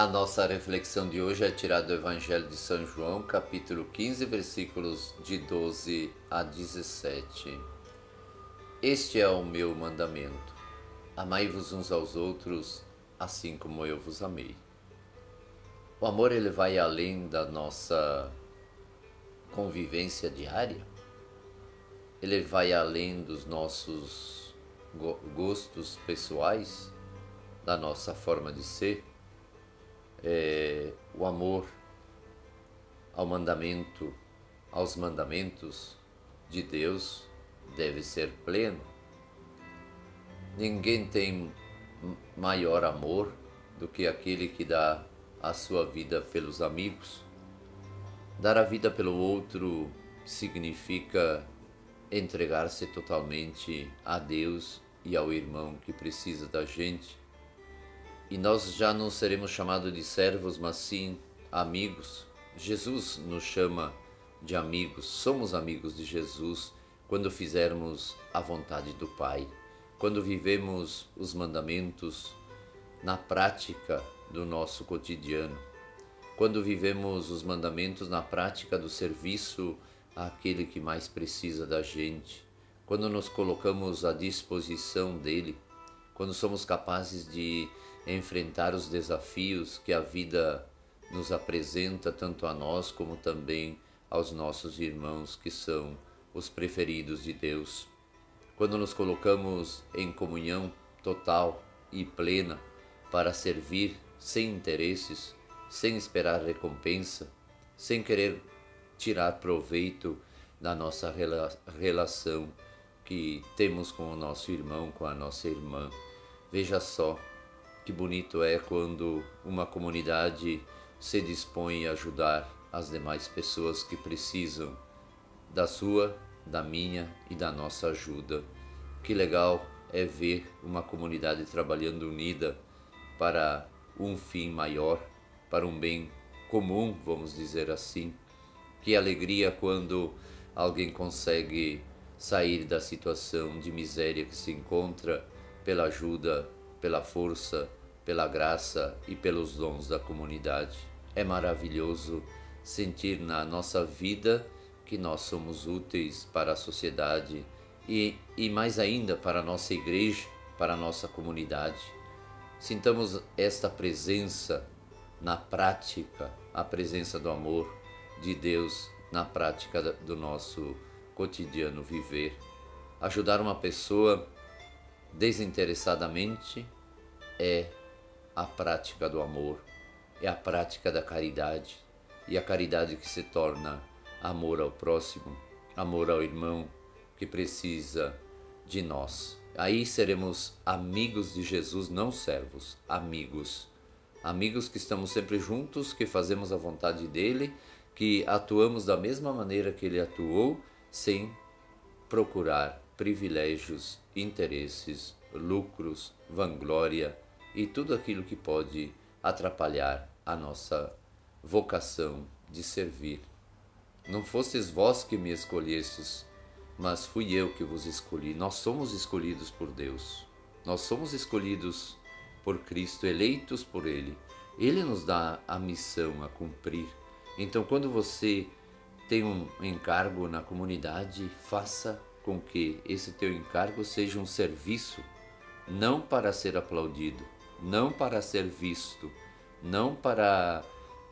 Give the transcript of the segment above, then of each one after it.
A nossa reflexão de hoje é tirada do Evangelho de São João, capítulo 15, versículos de 12 a 17. Este é o meu mandamento: amai-vos uns aos outros, assim como eu vos amei. O amor ele vai além da nossa convivência diária. Ele vai além dos nossos gostos pessoais, da nossa forma de ser é, o amor ao mandamento, aos mandamentos de Deus deve ser pleno. Ninguém tem maior amor do que aquele que dá a sua vida pelos amigos. Dar a vida pelo outro significa entregar-se totalmente a Deus e ao irmão que precisa da gente e nós já não seremos chamados de servos, mas sim amigos. Jesus nos chama de amigos, somos amigos de Jesus quando fizermos a vontade do Pai, quando vivemos os mandamentos na prática do nosso cotidiano, quando vivemos os mandamentos na prática do serviço àquele que mais precisa da gente, quando nos colocamos à disposição dele, quando somos capazes de enfrentar os desafios que a vida nos apresenta, tanto a nós como também aos nossos irmãos que são os preferidos de Deus. Quando nos colocamos em comunhão total e plena para servir sem interesses, sem esperar recompensa, sem querer tirar proveito da nossa relação que temos com o nosso irmão, com a nossa irmã. Veja só que bonito é quando uma comunidade se dispõe a ajudar as demais pessoas que precisam da sua, da minha e da nossa ajuda. Que legal é ver uma comunidade trabalhando unida para um fim maior, para um bem comum, vamos dizer assim. Que alegria quando alguém consegue sair da situação de miséria que se encontra pela ajuda pela força, pela graça e pelos dons da comunidade. É maravilhoso sentir na nossa vida que nós somos úteis para a sociedade e, e mais ainda para a nossa igreja, para a nossa comunidade. Sintamos esta presença na prática, a presença do amor de Deus na prática do nosso cotidiano viver. Ajudar uma pessoa desinteressadamente é a prática do amor, é a prática da caridade e a caridade que se torna amor ao próximo, amor ao irmão que precisa de nós. Aí seremos amigos de Jesus, não servos, amigos. Amigos que estamos sempre juntos, que fazemos a vontade dele, que atuamos da mesma maneira que ele atuou, sem procurar privilégios, interesses, lucros, vanglória e tudo aquilo que pode atrapalhar a nossa vocação de servir. Não fostes vós que me escolhestes, mas fui eu que vos escolhi. Nós somos escolhidos por Deus. Nós somos escolhidos por Cristo, eleitos por Ele. Ele nos dá a missão a cumprir. Então, quando você tem um encargo na comunidade, faça com que esse teu encargo seja um serviço, não para ser aplaudido, não para ser visto, não para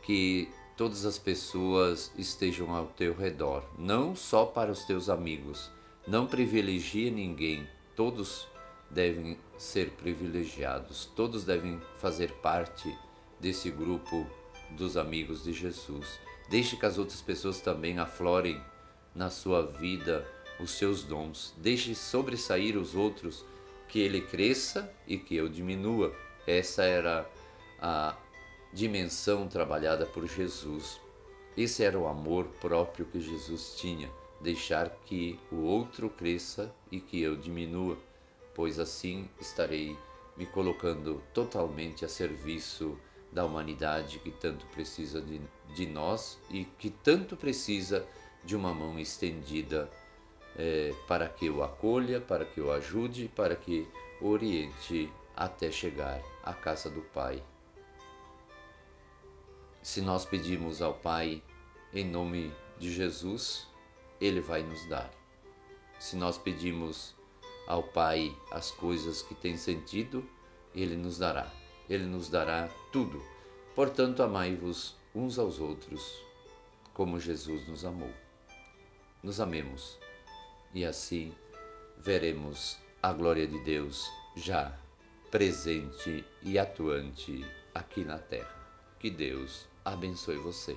que todas as pessoas estejam ao teu redor, não só para os teus amigos. Não privilegie ninguém, todos devem ser privilegiados, todos devem fazer parte desse grupo dos amigos de Jesus. Deixe que as outras pessoas também aflorem na sua vida os seus dons. Deixe sobressair os outros, que ele cresça e que eu diminua. Essa era a dimensão trabalhada por Jesus. Esse era o amor próprio que Jesus tinha, deixar que o outro cresça e que eu diminua, pois assim estarei me colocando totalmente a serviço da humanidade que tanto precisa de, de nós e que tanto precisa de uma mão estendida é, para que o acolha, para que o ajude, para que o oriente até chegar à casa do Pai. Se nós pedimos ao Pai em nome de Jesus, Ele vai nos dar. Se nós pedimos ao Pai as coisas que têm sentido, Ele nos dará. Ele nos dará tudo. Portanto, amai-vos uns aos outros, como Jesus nos amou. Nos amemos e assim veremos a glória de Deus já presente e atuante aqui na terra. Que Deus abençoe você.